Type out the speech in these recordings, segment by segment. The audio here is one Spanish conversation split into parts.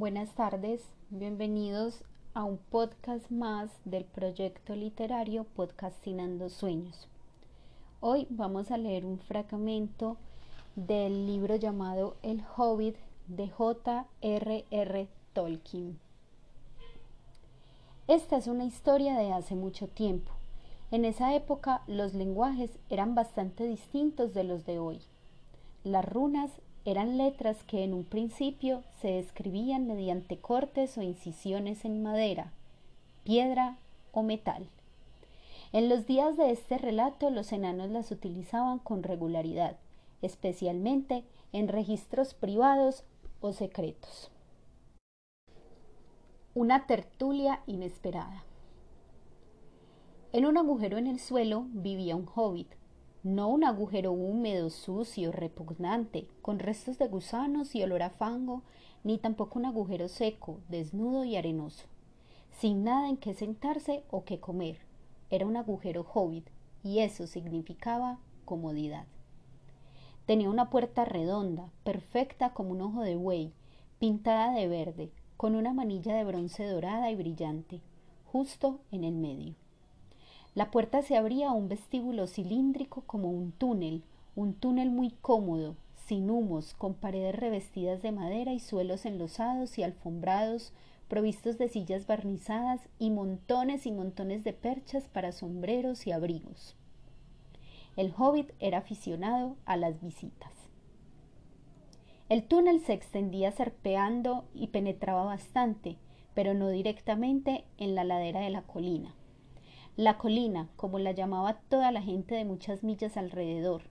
Buenas tardes, bienvenidos a un podcast más del proyecto literario Podcastinando Sueños. Hoy vamos a leer un fragmento del libro llamado El Hobbit de J.R.R. Tolkien. Esta es una historia de hace mucho tiempo. En esa época los lenguajes eran bastante distintos de los de hoy. Las runas eran letras que en un principio se escribían mediante cortes o incisiones en madera, piedra o metal. En los días de este relato los enanos las utilizaban con regularidad, especialmente en registros privados o secretos. Una tertulia inesperada. En un agujero en el suelo vivía un hobbit, no un agujero húmedo, sucio, repugnante, con restos de gusanos y olor a fango, ni tampoco un agujero seco, desnudo y arenoso, sin nada en que sentarse o que comer. Era un agujero hobbit, y eso significaba comodidad. Tenía una puerta redonda, perfecta como un ojo de buey, pintada de verde, con una manilla de bronce dorada y brillante, justo en el medio. La puerta se abría a un vestíbulo cilíndrico como un túnel, un túnel muy cómodo, sin humos, con paredes revestidas de madera y suelos enlosados y alfombrados, provistos de sillas barnizadas y montones y montones de perchas para sombreros y abrigos. El hobbit era aficionado a las visitas. El túnel se extendía serpeando y penetraba bastante, pero no directamente en la ladera de la colina. La colina, como la llamaba toda la gente de muchas millas alrededor,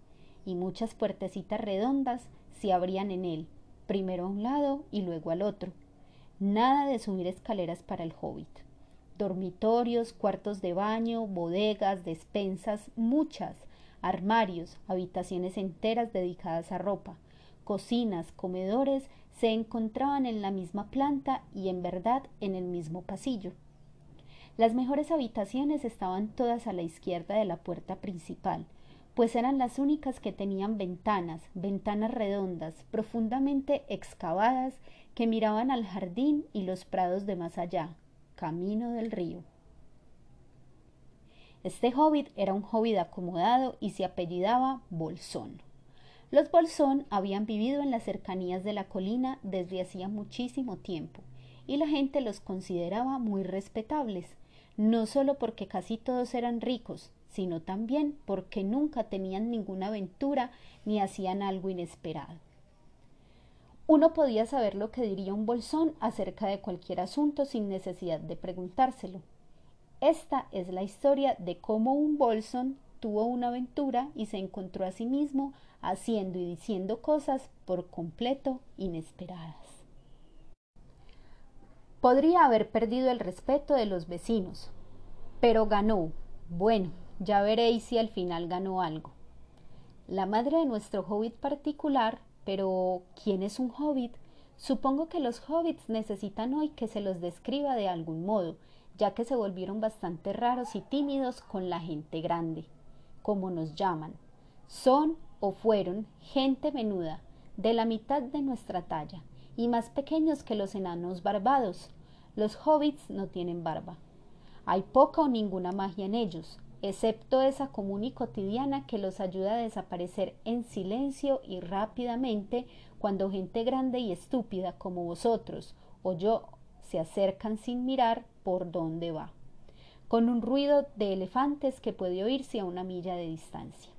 y muchas puertecitas redondas se abrían en él, primero a un lado y luego al otro. Nada de subir escaleras para el hobbit. Dormitorios, cuartos de baño, bodegas, despensas, muchas, armarios, habitaciones enteras dedicadas a ropa, cocinas, comedores, se encontraban en la misma planta y en verdad en el mismo pasillo. Las mejores habitaciones estaban todas a la izquierda de la puerta principal, pues eran las únicas que tenían ventanas, ventanas redondas, profundamente excavadas, que miraban al jardín y los prados de más allá, camino del río. Este hobbit era un hobbit acomodado y se apellidaba Bolsón. Los Bolsón habían vivido en las cercanías de la colina desde hacía muchísimo tiempo, y la gente los consideraba muy respetables, no solo porque casi todos eran ricos, sino también porque nunca tenían ninguna aventura ni hacían algo inesperado. Uno podía saber lo que diría un bolsón acerca de cualquier asunto sin necesidad de preguntárselo. Esta es la historia de cómo un bolsón tuvo una aventura y se encontró a sí mismo haciendo y diciendo cosas por completo inesperadas. Podría haber perdido el respeto de los vecinos, pero ganó. Bueno, ya veréis si al final ganó algo. La madre de nuestro hobbit particular, pero ¿quién es un hobbit? Supongo que los hobbits necesitan hoy que se los describa de algún modo, ya que se volvieron bastante raros y tímidos con la gente grande, como nos llaman. Son o fueron gente menuda, de la mitad de nuestra talla, y más pequeños que los enanos barbados. Los hobbits no tienen barba. Hay poca o ninguna magia en ellos, excepto esa común y cotidiana que los ayuda a desaparecer en silencio y rápidamente cuando gente grande y estúpida como vosotros o yo se acercan sin mirar por dónde va, con un ruido de elefantes que puede oírse a una milla de distancia.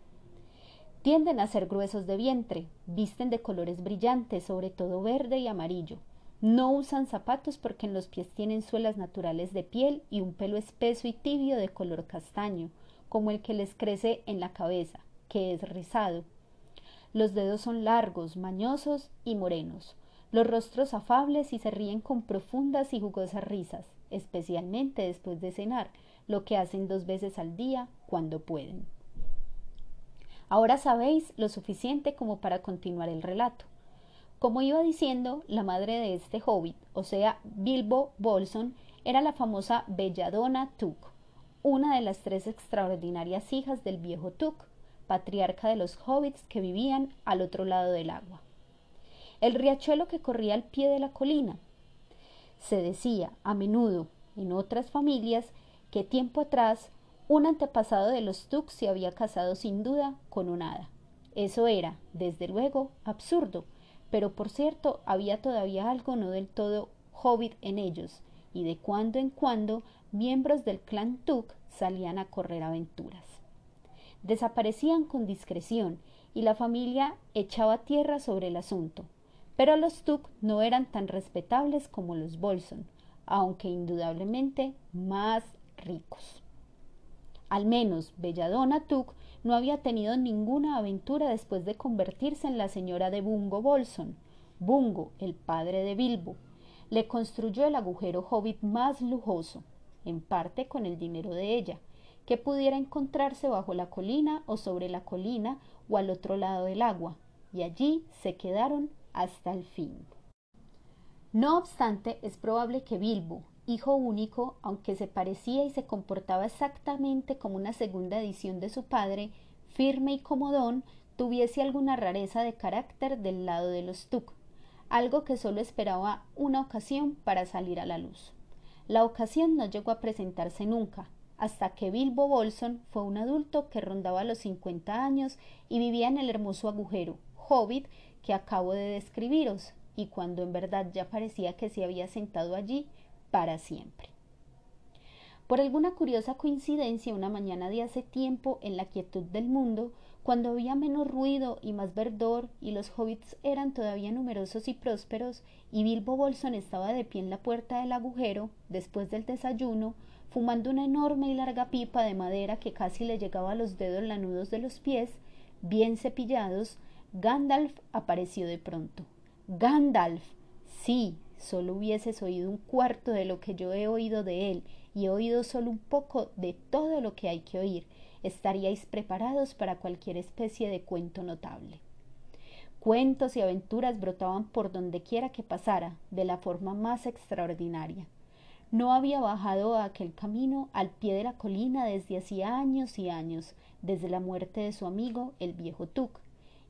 Tienden a ser gruesos de vientre, visten de colores brillantes, sobre todo verde y amarillo. No usan zapatos porque en los pies tienen suelas naturales de piel y un pelo espeso y tibio de color castaño, como el que les crece en la cabeza, que es rizado. Los dedos son largos, mañosos y morenos, los rostros afables y se ríen con profundas y jugosas risas, especialmente después de cenar, lo que hacen dos veces al día cuando pueden. Ahora sabéis lo suficiente como para continuar el relato. Como iba diciendo, la madre de este hobbit, o sea, Bilbo Bolson, era la famosa Belladonna Tuk, una de las tres extraordinarias hijas del viejo Tuk, patriarca de los hobbits que vivían al otro lado del agua. El riachuelo que corría al pie de la colina, Se decía a menudo en otras familias que tiempo atrás un antepasado de los Tuk se había casado sin duda con un hada. Eso era, desde luego, absurdo, pero por cierto había todavía algo no del todo hobbit en ellos, y de cuando en cuando miembros del clan Tuk salían a correr aventuras. Desaparecían con discreción y la familia echaba tierra sobre el asunto, pero los Tuk no eran tan respetables como los Bolson, aunque indudablemente más ricos. Al menos Belladonna Tuk no había tenido ninguna aventura después de convertirse en la señora de Bungo Bolson. Bungo, el padre de Bilbo, le construyó el agujero hobbit más lujoso, en parte con el dinero de ella, que pudiera encontrarse bajo la colina o sobre la colina o al otro lado del agua, y allí se quedaron hasta el fin. No obstante, es probable que Bilbo, hijo único, aunque se parecía y se comportaba exactamente como una segunda edición de su padre, firme y comodón, tuviese alguna rareza de carácter del lado de los Tuk, algo que solo esperaba una ocasión para salir a la luz. La ocasión no llegó a presentarse nunca, hasta que Bilbo Bolson fue un adulto que rondaba los cincuenta años y vivía en el hermoso agujero, hobbit, que acabo de describiros, y cuando en verdad ya parecía que se había sentado allí para siempre. Por alguna curiosa coincidencia, una mañana de hace tiempo, en la quietud del mundo, cuando había menos ruido y más verdor, y los hobbits eran todavía numerosos y prósperos, y Bilbo Bolson estaba de pie en la puerta del agujero, después del desayuno, fumando una enorme y larga pipa de madera que casi le llegaba a los dedos lanudos de los pies, bien cepillados, Gandalf apareció de pronto. Gandalf. Sí, solo hubieses oído un cuarto de lo que yo he oído de él, y he oído solo un poco de todo lo que hay que oír, estaríais preparados para cualquier especie de cuento notable. Cuentos y aventuras brotaban por donde quiera que pasara, de la forma más extraordinaria. No había bajado a aquel camino al pie de la colina desde hacía años y años, desde la muerte de su amigo el viejo Tuk,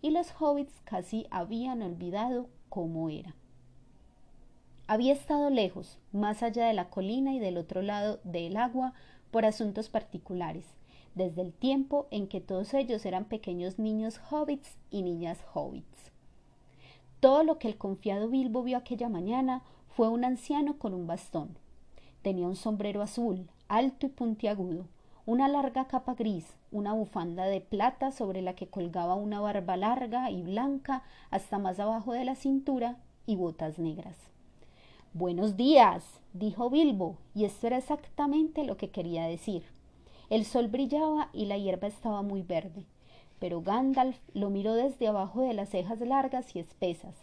y los hobbits casi habían olvidado cómo era. Había estado lejos, más allá de la colina y del otro lado del agua, por asuntos particulares, desde el tiempo en que todos ellos eran pequeños niños hobbits y niñas hobbits. Todo lo que el confiado Bilbo vio aquella mañana fue un anciano con un bastón. Tenía un sombrero azul, alto y puntiagudo, una larga capa gris, una bufanda de plata sobre la que colgaba una barba larga y blanca hasta más abajo de la cintura y botas negras. Buenos días, dijo Bilbo, y esto era exactamente lo que quería decir. El sol brillaba y la hierba estaba muy verde, pero Gandalf lo miró desde abajo de las cejas largas y espesas,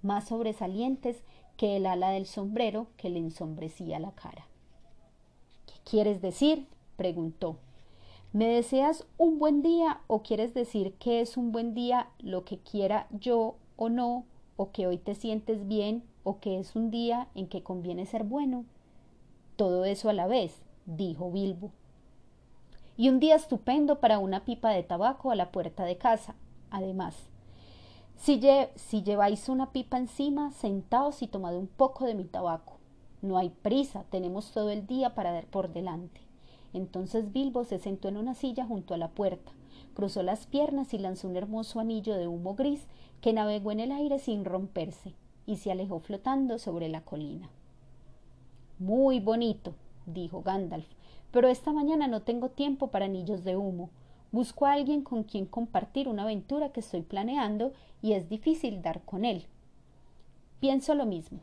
más sobresalientes que el ala del sombrero que le ensombrecía la cara. ¿Qué quieres decir? preguntó. ¿Me deseas un buen día o quieres decir que es un buen día lo que quiera yo o no, o que hoy te sientes bien o que es un día en que conviene ser bueno? Todo eso a la vez, dijo Bilbo y un día estupendo para una pipa de tabaco a la puerta de casa. Además, si, lleváis una pipa encima, sentaos y tomad un poco de mi tabaco. No hay prisa, tenemos todo el día para dar por delante. Entonces Bilbo se sentó en una silla junto a la puerta, cruzó las piernas y lanzó un hermoso anillo de humo gris que navegó en el aire sin romperse y se alejó flotando sobre la colina. Muy bonito, dijo Gandalf, pero esta mañana no tengo tiempo para anillos de humo. Busco a alguien con quien compartir una aventura que estoy planeando y es difícil dar con él. Pienso lo mismo.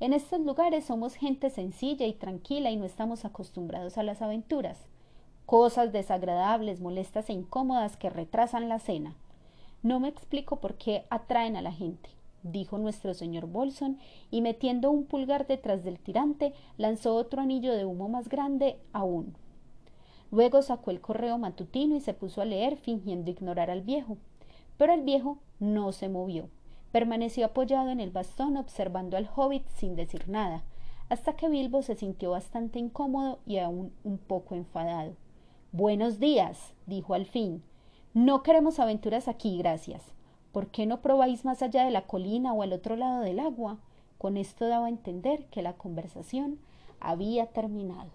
En estos lugares somos gente sencilla y tranquila y no estamos acostumbrados a las aventuras. Cosas desagradables, molestas e incómodas que retrasan la cena. No me explico por qué atraen a la gente dijo nuestro señor Bolson, y metiendo un pulgar detrás del tirante, lanzó otro anillo de humo más grande aún. Luego sacó el correo matutino y se puso a leer, fingiendo ignorar al viejo. Pero el viejo no se movió. Permaneció apoyado en el bastón observando al hobbit sin decir nada, hasta que Bilbo se sintió bastante incómodo y aún un poco enfadado. Buenos días, dijo al fin. No queremos aventuras aquí, gracias. ¿Por qué no probáis más allá de la colina o al otro lado del agua? Con esto daba a entender que la conversación había terminado.